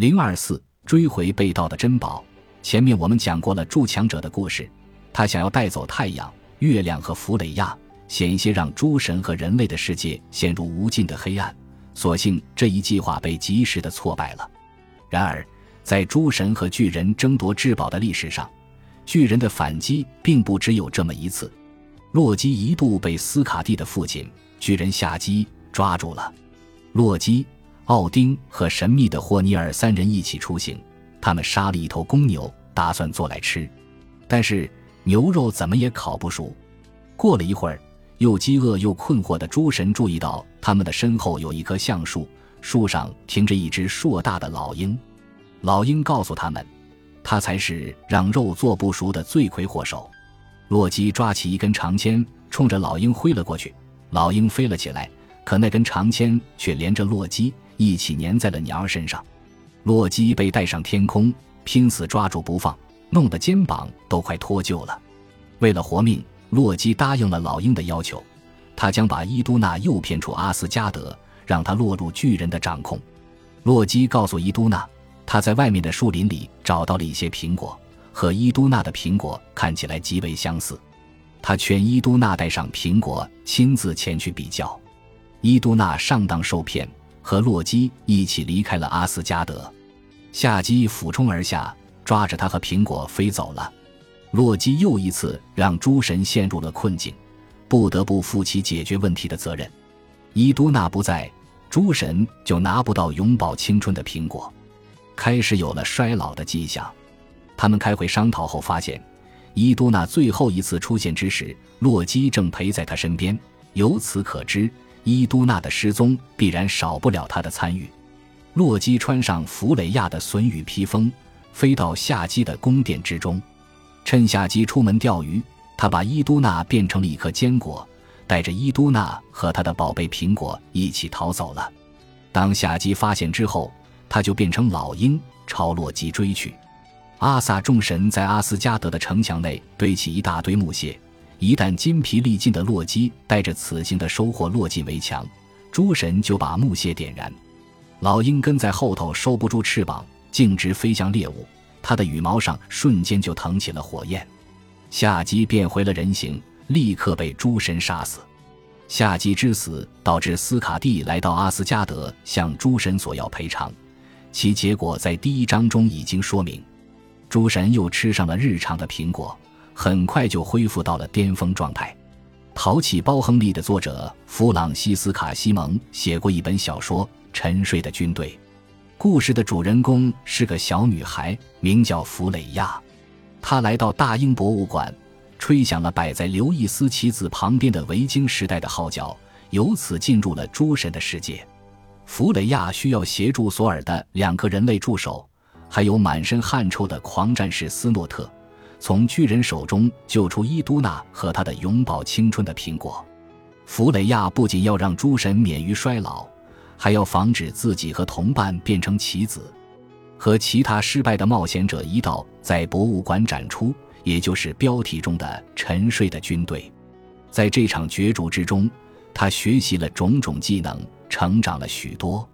零二四追回被盗的珍宝。前面我们讲过了筑墙者的故事，他想要带走太阳、月亮和弗雷亚，险些让诸神和人类的世界陷入无尽的黑暗。所幸这一计划被及时的挫败了。然而，在诸神和巨人争夺至宝的历史上，巨人的反击并不只有这么一次。洛基一度被斯卡蒂的父亲巨人夏基抓住了。洛基、奥丁和神秘的霍尼尔三人一起出行，他们杀了一头公牛，打算做来吃。但是牛肉怎么也烤不熟。过了一会儿，又饥饿又困惑的诸神注意到他们的身后有一棵橡树，树上停着一只硕大的老鹰。老鹰告诉他们，他才是让肉做不熟的罪魁祸首。洛基抓起一根长签，冲着老鹰挥了过去。老鹰飞了起来，可那根长签却连着洛基一起粘在了鸟儿身上。洛基被带上天空，拼死抓住不放，弄得肩膀都快脱臼了。为了活命，洛基答应了老鹰的要求，他将把伊都娜诱骗出阿斯加德，让他落入巨人的掌控。洛基告诉伊都娜，他在外面的树林里找到了一些苹果。和伊都娜的苹果看起来极为相似，他劝伊都娜带上苹果，亲自前去比较。伊都娜上当受骗，和洛基一起离开了阿斯加德。夏姬俯冲而下，抓着他和苹果飞走了。洛基又一次让诸神陷入了困境，不得不负起解决问题的责任。伊都娜不在，诸神就拿不到永葆青春的苹果，开始有了衰老的迹象。他们开会商讨后发现，伊都娜最后一次出现之时，洛基正陪在他身边。由此可知，伊都娜的失踪必然少不了他的参与。洛基穿上弗雷亚的隼羽披风，飞到夏基的宫殿之中。趁夏基出门钓鱼，他把伊都娜变成了一颗坚果，带着伊都娜和他的宝贝苹果一起逃走了。当夏基发现之后，他就变成老鹰朝洛基追去。阿萨众神在阿斯加德的城墙内堆起一大堆木屑，一旦筋疲力尽的洛基带着此行的收获落进围墙，诸神就把木屑点燃。老鹰跟在后头收不住翅膀，径直飞向猎物，它的羽毛上瞬间就腾起了火焰。夏姬变回了人形，立刻被诸神杀死。夏姬之死导致斯卡蒂来到阿斯加德向诸神索要赔偿，其结果在第一章中已经说明。诸神又吃上了日常的苹果，很快就恢复到了巅峰状态。《淘气包亨利》的作者弗朗西斯卡西蒙写过一本小说《沉睡的军队》，故事的主人公是个小女孩，名叫弗雷亚。她来到大英博物馆，吹响了摆在刘易斯棋子旁边的维京时代的号角，由此进入了诸神的世界。弗雷亚需要协助索尔的两个人类助手。还有满身汗臭的狂战士斯诺特，从巨人手中救出伊都娜和他的永葆青春的苹果。弗雷亚不仅要让诸神免于衰老，还要防止自己和同伴变成棋子。和其他失败的冒险者一道在博物馆展出，也就是标题中的“沉睡的军队”。在这场角逐之中，他学习了种种技能，成长了许多。